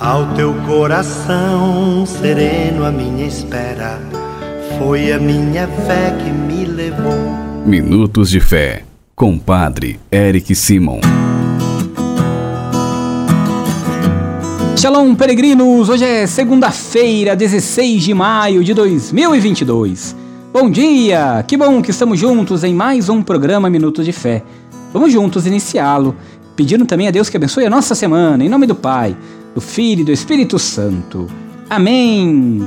Ao teu coração sereno, a minha espera foi a minha fé que me levou. Minutos de Fé, com Padre Eric Simon. Shalom, peregrinos! Hoje é segunda-feira, 16 de maio de 2022. Bom dia! Que bom que estamos juntos em mais um programa Minutos de Fé. Vamos juntos iniciá-lo, pedindo também a Deus que abençoe a nossa semana, em nome do Pai do Filho e do Espírito Santo. Amém.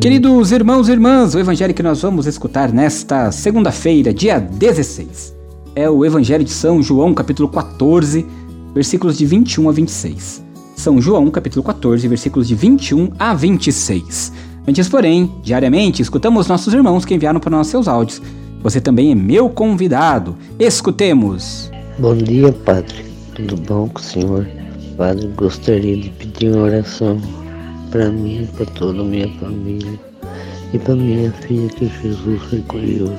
Queridos irmãos e irmãs, o evangelho que nós vamos escutar nesta segunda-feira, dia 16, é o Evangelho de São João, capítulo 14, versículos de 21 a 26. São João, capítulo 14, versículos de 21 a 26. Antes, porém, diariamente escutamos nossos irmãos que enviaram para nós seus áudios você também é meu convidado. Escutemos. Bom dia, Padre. Tudo bom com o senhor? Padre, gostaria de pedir uma oração para mim, para toda a minha família e para minha filha que Jesus recolheu.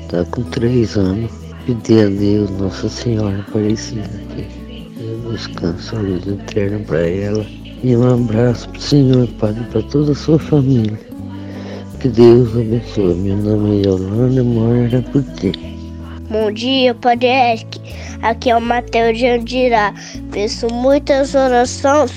Está com três anos. Pedir a Deus, Nossa Senhora Aparecida, que descanso, luz eterna para ela. E um abraço para o Senhor, Padre, para toda a sua família. Que Deus abençoe. Meu nome é Yolanda, moro ti. Bom dia, Padre Eric. Aqui é o Mateus de Andirá. Peço muitas orações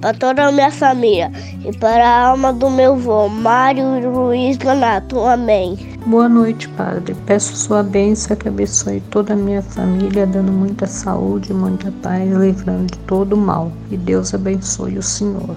para toda a minha família e para a alma do meu avô, Mário Luiz Ganato. Amém. Boa noite, Padre. Peço sua bênção que abençoe toda a minha família, dando muita saúde, muita paz, livrando de todo mal. E Deus abençoe o Senhor.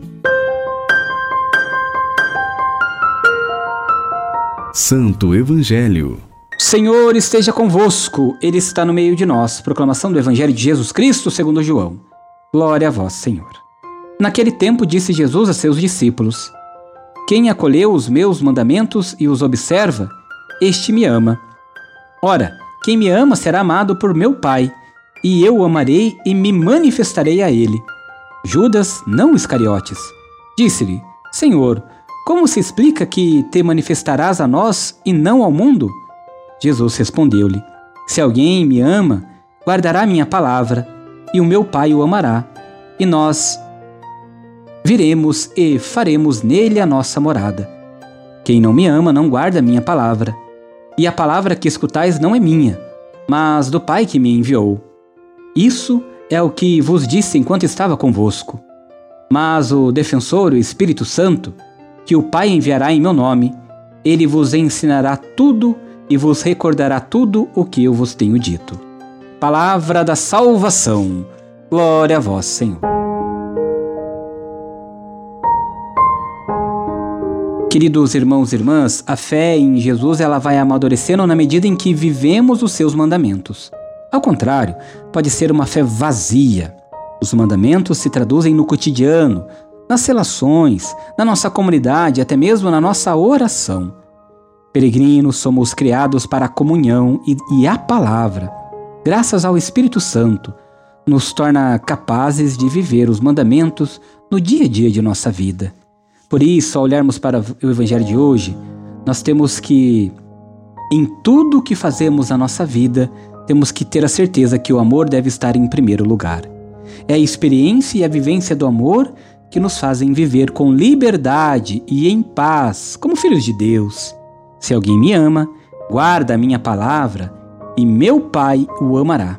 Santo Evangelho. Senhor esteja convosco, Ele está no meio de nós. Proclamação do Evangelho de Jesus Cristo segundo João. Glória a vós, Senhor. Naquele tempo disse Jesus a seus discípulos: Quem acolheu os meus mandamentos e os observa, este me ama. Ora, quem me ama será amado por meu Pai, e eu o amarei e me manifestarei a ele. Judas, não Iscariotes, disse-lhe: Senhor, como se explica que te manifestarás a nós e não ao mundo? Jesus respondeu-lhe: Se alguém me ama, guardará minha palavra, e o meu Pai o amará, e nós viremos e faremos nele a nossa morada. Quem não me ama não guarda minha palavra, e a palavra que escutais não é minha, mas do Pai que me enviou. Isso é o que vos disse enquanto estava convosco. Mas o defensor, o Espírito Santo, que o Pai enviará em meu nome. Ele vos ensinará tudo e vos recordará tudo o que eu vos tenho dito. Palavra da salvação. Glória a vós, Senhor. Queridos irmãos e irmãs, a fé em Jesus ela vai amadurecendo na medida em que vivemos os seus mandamentos. Ao contrário, pode ser uma fé vazia. Os mandamentos se traduzem no cotidiano, nas relações, na nossa comunidade, até mesmo na nossa oração. Peregrinos, somos criados para a comunhão e, e a palavra, graças ao Espírito Santo, nos torna capazes de viver os mandamentos no dia a dia de nossa vida. Por isso, ao olharmos para o Evangelho de hoje, nós temos que, em tudo que fazemos na nossa vida, temos que ter a certeza que o amor deve estar em primeiro lugar. É a experiência e a vivência do amor que nos fazem viver com liberdade e em paz, como filhos de Deus. Se alguém me ama, guarda a minha palavra, e meu Pai o amará.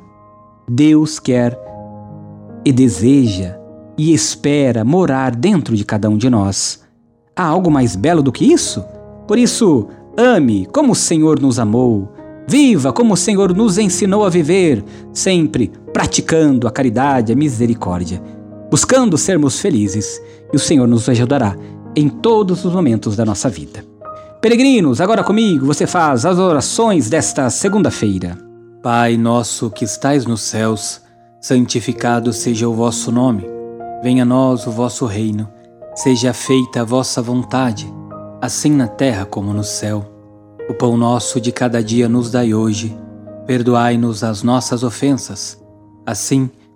Deus quer e deseja e espera morar dentro de cada um de nós. Há algo mais belo do que isso? Por isso, ame como o Senhor nos amou. Viva como o Senhor nos ensinou a viver, sempre praticando a caridade, a misericórdia, buscando sermos felizes, e o Senhor nos ajudará em todos os momentos da nossa vida. Peregrinos, agora comigo você faz as orações desta segunda-feira. Pai nosso que estais nos céus, santificado seja o vosso nome. Venha a nós o vosso reino. Seja feita a vossa vontade, assim na terra como no céu. O pão nosso de cada dia nos dai hoje. Perdoai-nos as nossas ofensas, assim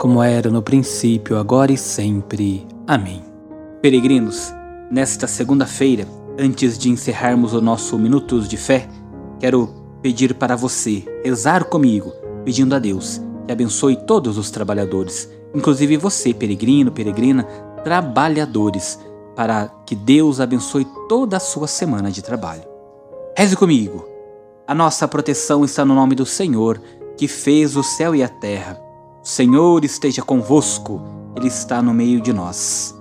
como era no princípio, agora e sempre. Amém. Peregrinos, nesta segunda-feira, antes de encerrarmos o nosso Minutos de Fé, quero pedir para você rezar comigo pedindo a Deus que abençoe todos os trabalhadores, inclusive você, peregrino, peregrina, trabalhadores, para que Deus abençoe toda a sua semana de trabalho. Reze comigo. A nossa proteção está no nome do Senhor, que fez o céu e a terra. O Senhor esteja convosco, Ele está no meio de nós.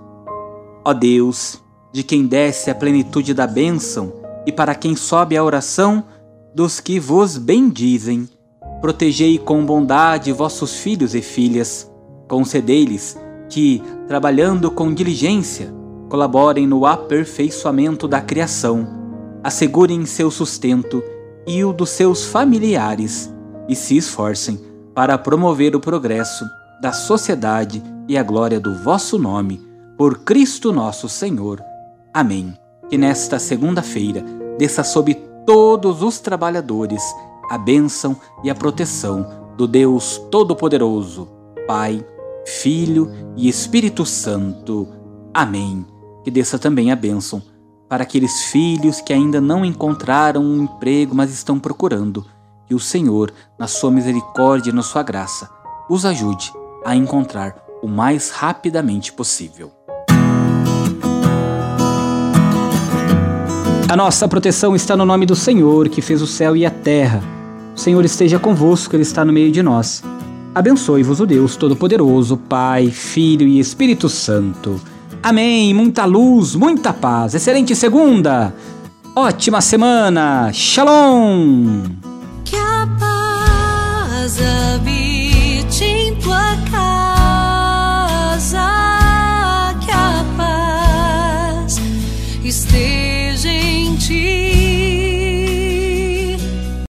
Ó Deus, de quem desce a plenitude da bênção e para quem sobe a oração dos que vos bendizem Protegei com bondade vossos filhos e filhas. Concedei-lhes que, trabalhando com diligência, colaborem no aperfeiçoamento da criação, assegurem seu sustento e o dos seus familiares e se esforcem para promover o progresso da sociedade e a glória do vosso nome, por Cristo nosso Senhor. Amém. Que nesta segunda-feira desça sobre todos os trabalhadores a bênção e a proteção do Deus Todo-Poderoso, Pai, Filho e Espírito Santo. Amém. Que desça também a bênção para aqueles filhos que ainda não encontraram um emprego, mas estão procurando. Que o Senhor, na sua misericórdia e na sua graça, os ajude a encontrar o mais rapidamente possível. A nossa proteção está no nome do Senhor, que fez o céu e a terra. O Senhor esteja convosco, Ele está no meio de nós. Abençoe-vos o Deus Todo-Poderoso, Pai, Filho e Espírito Santo. Amém. Muita luz, muita paz. Excelente segunda. Ótima semana. Shalom que a paz habite em tua